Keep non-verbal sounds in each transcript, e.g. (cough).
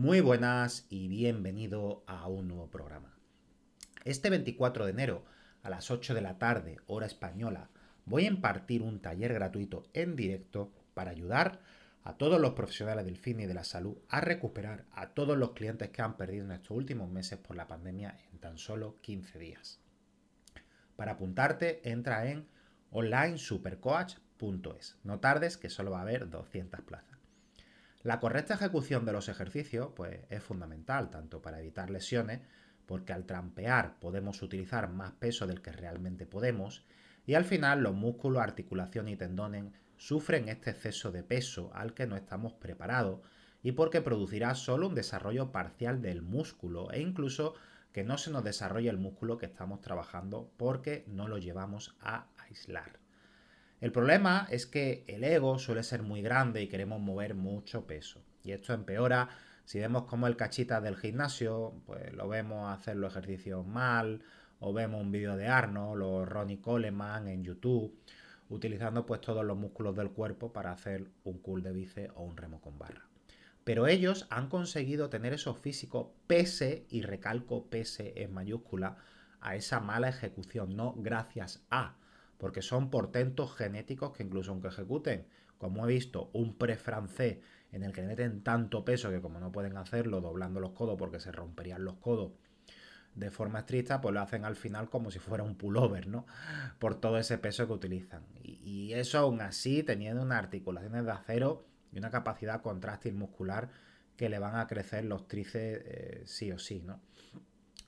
Muy buenas y bienvenido a un nuevo programa. Este 24 de enero a las 8 de la tarde, hora española, voy a impartir un taller gratuito en directo para ayudar a todos los profesionales del fin y de la salud a recuperar a todos los clientes que han perdido en estos últimos meses por la pandemia en tan solo 15 días. Para apuntarte, entra en onlinesupercoach.es. No tardes que solo va a haber 200 plazas. La correcta ejecución de los ejercicios pues, es fundamental, tanto para evitar lesiones, porque al trampear podemos utilizar más peso del que realmente podemos, y al final los músculos, articulación y tendones sufren este exceso de peso al que no estamos preparados, y porque producirá solo un desarrollo parcial del músculo e incluso que no se nos desarrolle el músculo que estamos trabajando porque no lo llevamos a aislar. El problema es que el ego suele ser muy grande y queremos mover mucho peso. Y esto empeora si vemos como el cachita del gimnasio, pues lo vemos hacer los ejercicios mal, o vemos un vídeo de Arnold o Ronnie Coleman en YouTube, utilizando pues todos los músculos del cuerpo para hacer un cool de bíceps o un remo con barra. Pero ellos han conseguido tener esos físicos pese, y recalco pese en mayúscula, a esa mala ejecución, no gracias a porque son portentos genéticos que incluso aunque ejecuten, como he visto, un pre-francés en el que meten tanto peso que como no pueden hacerlo doblando los codos porque se romperían los codos de forma estricta, pues lo hacen al final como si fuera un pullover, ¿no? Por todo ese peso que utilizan. Y, eso aún así teniendo unas articulaciones de acero y una capacidad contráctil muscular que le van a crecer los tríceps eh, sí o sí, ¿no?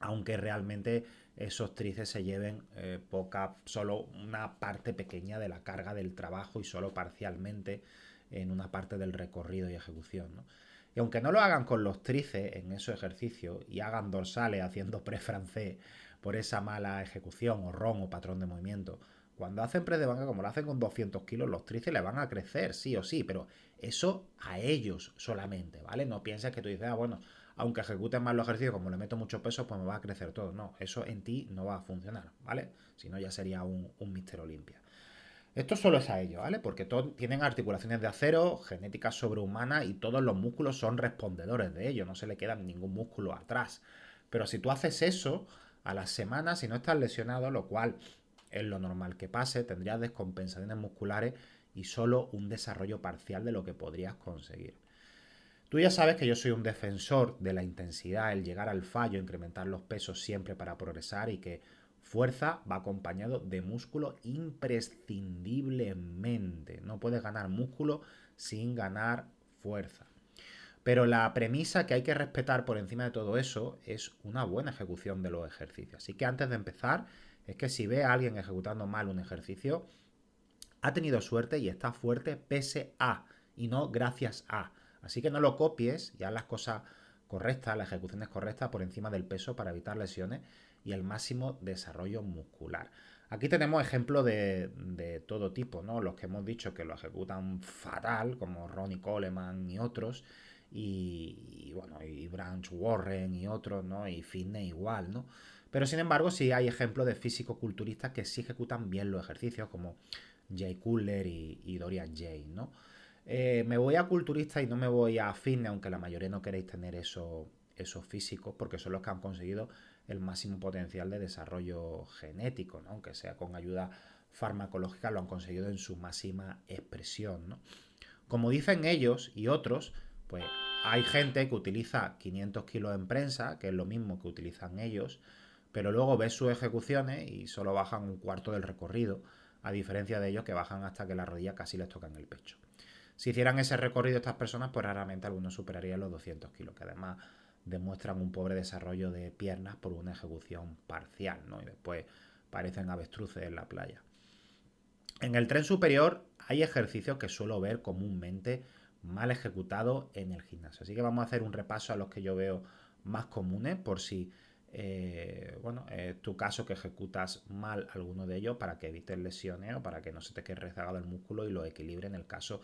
Aunque realmente esos tríceps se lleven eh, poca, solo una parte pequeña de la carga del trabajo y solo parcialmente en una parte del recorrido y ejecución. Y aunque no lo hagan con los tríceps en esos ejercicios y hagan dorsales haciendo pre-francés por esa mala ejecución o ron o patrón de movimiento, cuando hacen pre de banca, como lo hacen con 200 kilos, los tríceps le van a crecer, sí o sí, pero eso a ellos solamente, ¿vale? No pienses que tú dices, ah, bueno, aunque ejecuten mal los ejercicios, como le meto mucho peso, pues me va a crecer todo. No, eso en ti no va a funcionar, ¿vale? Si no, ya sería un, un Mister Olimpia. Esto solo es a ellos, ¿vale? Porque todos tienen articulaciones de acero, genética sobrehumana y todos los músculos son respondedores de ello, no se le queda ningún músculo atrás. Pero si tú haces eso a las semanas, si no estás lesionado, lo cual es lo normal que pase, tendrías descompensaciones musculares y solo un desarrollo parcial de lo que podrías conseguir. Tú ya sabes que yo soy un defensor de la intensidad, el llegar al fallo, incrementar los pesos siempre para progresar y que fuerza va acompañado de músculo imprescindiblemente. No puedes ganar músculo sin ganar fuerza. Pero la premisa que hay que respetar por encima de todo eso es una buena ejecución de los ejercicios. Así que antes de empezar, es que si ve a alguien ejecutando mal un ejercicio, ha tenido suerte y está fuerte pese a y no gracias a. Así que no lo copies y haz las cosas correctas, la ejecución es correcta por encima del peso para evitar lesiones y el máximo desarrollo muscular. Aquí tenemos ejemplos de, todo tipo, ¿no? Los que hemos dicho que lo ejecutan fatal, como Ronnie Coleman y otros, y, bueno, y Branch Warren y otros, ¿no? Y Fitness igual, ¿no? Pero sin embargo, sí hay ejemplos de físico-culturistas que sí ejecutan bien los ejercicios, como Jay Cutler y, y Dorian Jay, ¿no? Eh, me voy a culturista y no me voy a fitness, aunque la mayoría no queréis tener eso, esos físicos, porque son los que han conseguido el máximo potencial de desarrollo genético, ¿no? aunque sea con ayuda farmacológica, lo han conseguido en su máxima expresión. Como dicen ellos y otros, pues hay gente que utiliza 500 kilos en prensa, que es lo mismo que utilizan ellos, pero luego ves sus ejecuciones y solo bajan un cuarto del recorrido, a diferencia de ellos que bajan hasta que la rodilla casi les toca en el pecho. Si hicieran ese recorrido estas personas, pues raramente algunos superarían los 200 kilos, que además demuestran un pobre desarrollo de piernas por una ejecución parcial, ¿no? Y después parecen avestruces en la playa. En el tren superior hay ejercicios que suelo ver comúnmente mal ejecutados en el gimnasio. Así que vamos a hacer un repaso a los que yo veo más comunes por si eh, bueno, es tu caso que ejecutas mal alguno de ellos para que evites lesiones o para que no se te quede rezagado el músculo y lo equilibre en el caso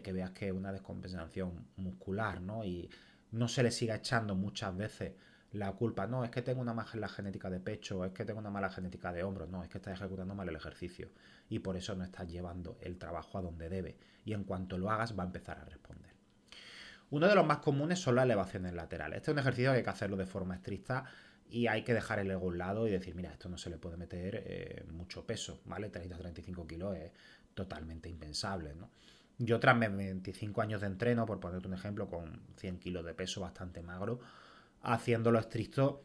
que veas que es una descompensación muscular, ¿no? Y no se le siga echando muchas veces la culpa, no, es que tengo una mala genética de pecho, es que tengo una mala genética de hombros, no, es que estás ejecutando mal el ejercicio y por eso no estás llevando el trabajo a donde debe y en cuanto lo hagas va a empezar a responder. Uno de los más comunes son las elevaciones laterales. Este es un ejercicio que hay que hacerlo de forma estricta y hay que dejar el ego a un lado y decir, mira, esto no se le puede meter eh, mucho peso, ¿vale? 30-35 kilos es totalmente impensable, ¿no? Yo tras 25 años de entreno, por ponerte un ejemplo, con 100 kilos de peso bastante magro, haciéndolo estricto,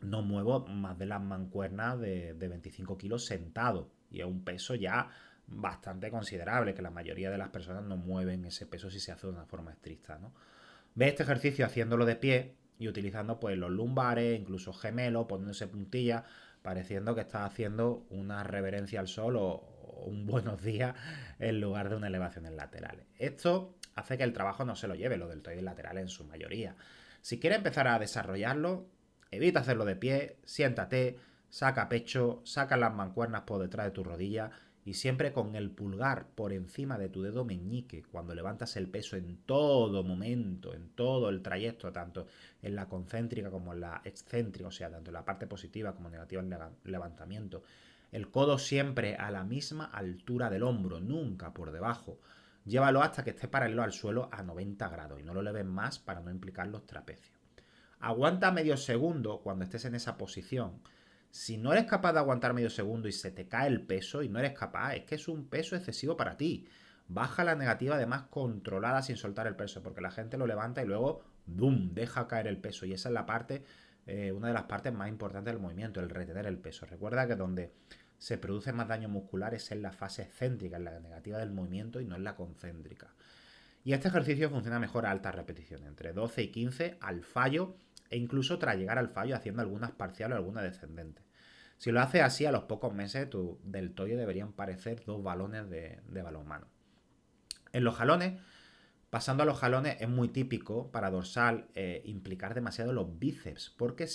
no muevo más de las mancuernas de, 25 kilos sentado. Y es un peso ya bastante considerable, que la mayoría de las personas no mueven ese peso si se hace de una forma estricta, ¿no? Ve este ejercicio haciéndolo de pie y utilizando pues los lumbares, incluso gemelos, poniéndose puntilla, pareciendo que está haciendo una reverencia al sol o, un (laughs) buenos días en lugar de una elevación en laterales. Esto hace que el trabajo no se lo lleve, lo deltoides laterales en su mayoría. Si quieres empezar a desarrollarlo, evita hacerlo de pie, siéntate, saca pecho, saca las mancuernas por detrás de tu rodilla y siempre con el pulgar por encima de tu dedo meñique cuando levantas el peso en todo momento, en todo el trayecto, tanto en la concéntrica como en la excéntrica, o sea, tanto en la parte positiva como negativa en el levantamiento. El codo siempre a la misma altura del hombro, nunca por debajo. Llévalo hasta que esté paralelo al suelo a 90 grados y no lo leves más para no implicar los trapecios. Aguanta medio segundo cuando estés en esa posición si no eres capaz de aguantar medio segundo y se te cae el peso y no eres capaz, es que es un peso excesivo para ti. Baja la negativa además controlada sin soltar el peso, porque la gente lo levanta y luego ¡bum! deja caer el peso. Y esa es la parte, eh, una de las partes más importantes del movimiento, el retener el peso. Recuerda que donde se produce más daño muscular es en la fase excéntrica, en la negativa del movimiento y no en la concéntrica. Y este ejercicio funciona mejor a altas repeticiones, entre 12 y 15 al fallo e incluso tras llegar al fallo haciendo algunas parciales o algunas descendentes. Si lo haces así, a los pocos meses tu deltoide deberían parecer dos balones de, balonmano. En los jalones, pasando a los jalones, es muy típico para dorsal eh, implicar demasiado los bíceps, porque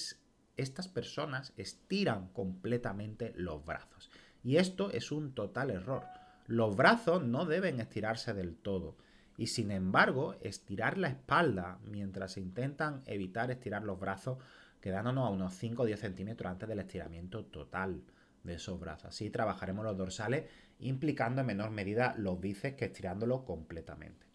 estas personas estiran completamente los brazos. Y esto es un total error. Los brazos no deben estirarse del todo. Y sin embargo, estirar la espalda mientras se intentan evitar estirar los brazos quedándonos a unos 5 o 10 centímetros antes del estiramiento total de esos brazos. Así trabajaremos los dorsales implicando en menor medida los bíceps que estirándolos completamente.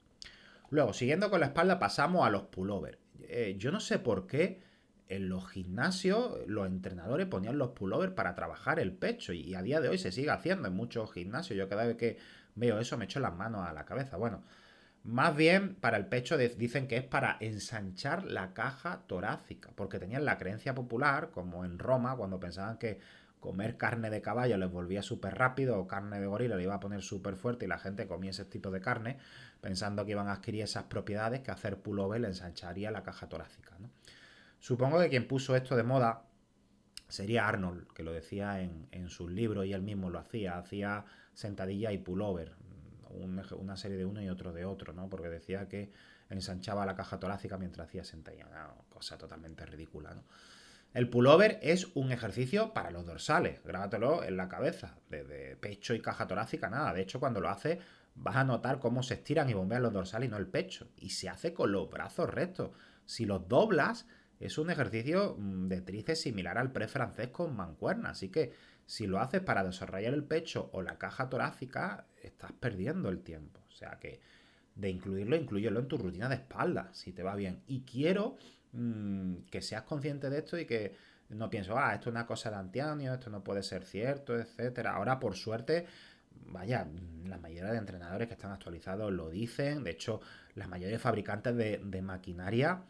Luego, siguiendo con la espalda, pasamos a los pullovers. Eh, yo no sé por qué en los gimnasios los entrenadores ponían los pullovers para trabajar el pecho y a día de hoy se sigue haciendo en muchos gimnasios. Yo cada vez que veo eso me echo las manos a la cabeza. Bueno, más bien, para el pecho dicen que es para ensanchar la caja torácica, porque tenían la creencia popular, como en Roma, cuando pensaban que comer carne de caballo les volvía súper rápido o carne de gorila le iba a poner súper fuerte y la gente comía ese tipo de carne, pensando que iban a adquirir esas propiedades que hacer pullover le ensancharía la caja torácica. Supongo que quien puso esto de moda sería Arnold, que lo decía en, sus libros y él mismo lo hacía, hacía sentadilla y pullover una serie de uno y otro de otro, ¿no? Porque decía que ensanchaba la caja torácica mientras hacía sentadilla. Cosa totalmente ridícula, ¿no? El pullover es un ejercicio para los dorsales, grábatelo en la cabeza, de pecho y caja torácica, nada. De hecho, cuando lo haces, vas a notar cómo se estiran y bombean los dorsales y no el pecho. Y se hace con los brazos rectos. Si los doblas, es un ejercicio mm, de tríceps similar al pre francés con mancuerna. Así que si lo haces para desarrollar el pecho o la caja torácica, estás perdiendo el tiempo. O sea que de incluirlo, incluyelo en tu rutina de espalda, si te va bien. Y quiero mm, que seas consciente de esto y que no pienso, ah, esto es una cosa de Antonio, esto no puede ser cierto, etcétera. Ahora, por suerte, vaya, la mayoría de entrenadores que están actualizados lo dicen. De hecho, la mayoría de fabricantes de, maquinaria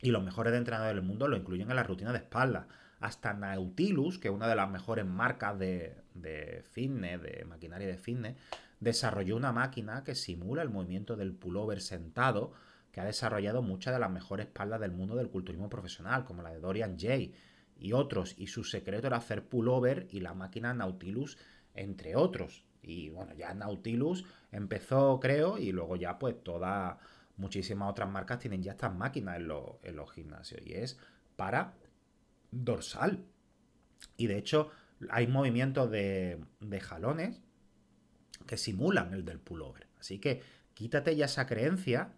y los mejores entrenadores del mundo lo incluyen en la rutina de espalda. Hasta Nautilus, que es una de las mejores marcas de, de fitness, de maquinaria de fitness, desarrolló una máquina que simula el movimiento del pullover sentado, que ha desarrollado muchas de las mejores espaldas del mundo del culturismo profesional, como la de Dorian Jay y otros. Y su secreto era hacer pullover y la máquina Nautilus, entre otros. Y bueno, ya Nautilus empezó, creo, y luego ya pues todas, muchísimas otras marcas tienen ya estas máquinas en, en los gimnasios. Y es para dorsal. Y de hecho hay movimientos de, de jalones que simulan el del pullover. Así que quítate ya esa creencia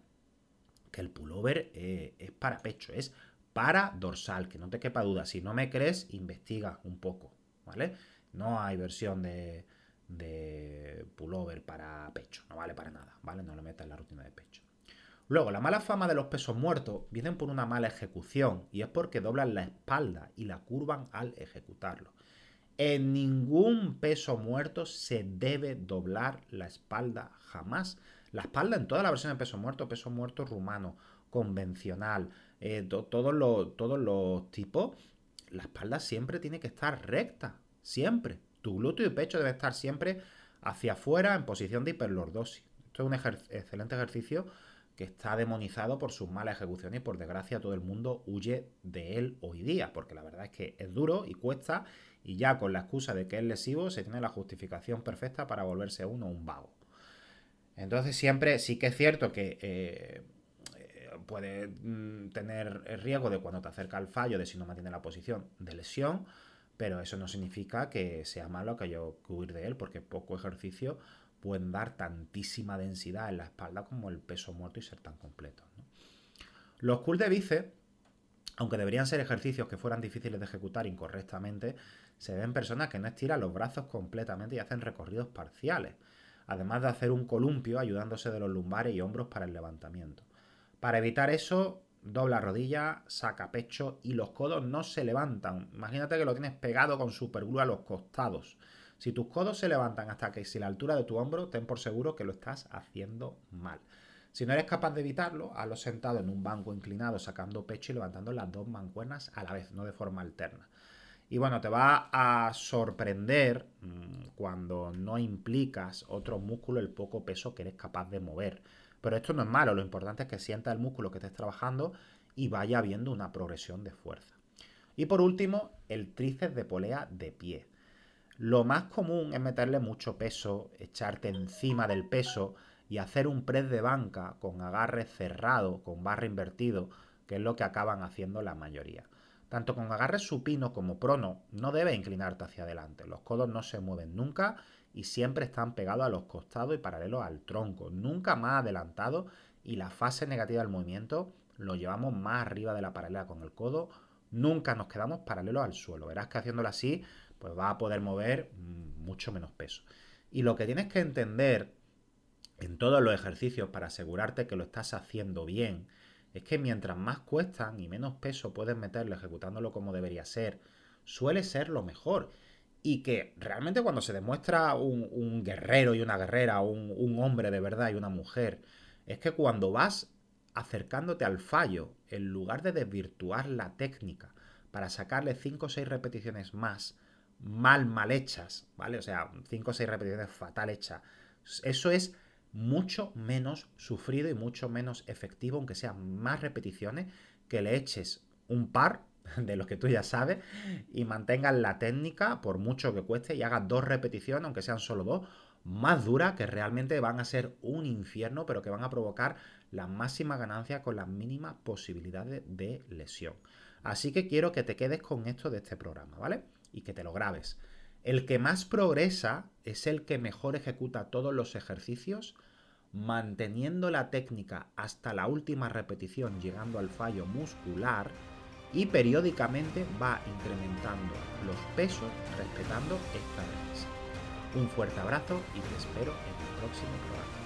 que el pullover eh, es para pecho, es para dorsal, que no te quepa duda. Si no me crees, investiga un poco, ¿vale? No hay versión de, de pullover para pecho, no vale para nada, ¿vale? No lo metas en la rutina de pecho. Luego, la mala fama de los pesos muertos vienen por una mala ejecución y es porque doblan la espalda y la curvan al ejecutarlo. En ningún peso muerto se debe doblar la espalda jamás. La espalda en toda la versión de peso muerto, peso muerto rumano, convencional, eh, todos, los, tipos, la espalda siempre tiene que estar recta, siempre. Tu glúteo y pecho debe estar siempre hacia afuera en posición de hiperlordosis. Esto es un excelente ejercicio que está demonizado por sus malas ejecuciones y por desgracia todo el mundo huye de él hoy día, porque la verdad es que es duro y cuesta y ya con la excusa de que es lesivo se tiene la justificación perfecta para volverse uno un vago. Entonces siempre sí que es cierto que eh, puede mm, tener el riesgo de cuando te acerca al fallo de si no mantiene la posición de lesión, pero eso no significa que sea malo que haya que huir de él, porque poco ejercicio pueden dar tantísima densidad en la espalda como el peso muerto y ser tan completo. Los cool de bíceps, aunque deberían ser ejercicios que fueran difíciles de ejecutar incorrectamente, se ven personas que no estiran los brazos completamente y hacen recorridos parciales, además de hacer un columpio ayudándose de los lumbares y hombros para el levantamiento. Para evitar eso, dobla rodilla, saca pecho y los codos no se levantan. Imagínate que lo tienes pegado con superglue a los costados. Si tus codos se levantan hasta que si la altura de tu hombro, ten por seguro que lo estás haciendo mal. Si no eres capaz de evitarlo, hazlo sentado en un banco inclinado, sacando pecho y levantando las dos mancuernas a la vez, no de forma alterna. Y bueno, te va a sorprender mm, cuando no implicas otro músculo el poco peso que eres capaz de mover. Pero esto no es malo, lo importante es que sienta el músculo que estés trabajando y vaya habiendo una progresión de fuerza. Y por último, el tríceps de polea de pie. Lo más común es meterle mucho peso, echarte encima del peso y hacer un press de banca con agarre cerrado, con barra invertido, que es lo que acaban haciendo la mayoría. Tanto con agarre supino como prono, no debes inclinarte hacia adelante. Los codos no se mueven nunca y siempre están pegados a los costados y paralelos al tronco, nunca más adelantados y la fase negativa del movimiento lo llevamos más arriba de la paralela con el codo, nunca nos quedamos paralelos al suelo. Verás que haciéndolo así, pues va a poder mover mucho menos peso. Y lo que tienes que entender en todos los ejercicios para asegurarte que lo estás haciendo bien es que mientras más cuestan y menos peso puedes meterle ejecutándolo como debería ser, suele ser lo mejor y que realmente cuando se demuestra un, guerrero y una guerrera, un, un, hombre de verdad y una mujer, es que cuando vas acercándote al fallo, en lugar de desvirtuar la técnica para sacarle 5 o 6 repeticiones más, mal, mal hechas, ¿vale? O sea, 5 o 6 repeticiones fatal hechas, eso es mucho menos sufrido y mucho menos efectivo, aunque sean más repeticiones, que le eches un par (laughs) de los que tú ya sabes, y mantengas la técnica, por mucho que cueste, y hagas dos repeticiones, aunque sean solo dos, más duras, que realmente van a ser un infierno, pero que van a provocar la máxima ganancia con las mínimas posibilidades de lesión. Así que quiero que te quedes con esto de este programa, ¿vale? Y que te lo grabes. El que más progresa es el que mejor ejecuta todos los ejercicios, manteniendo la técnica hasta la última repetición, llegando al fallo muscular y periódicamente va incrementando los pesos respetando esta regla. Un fuerte abrazo y te espero en el próximo programa.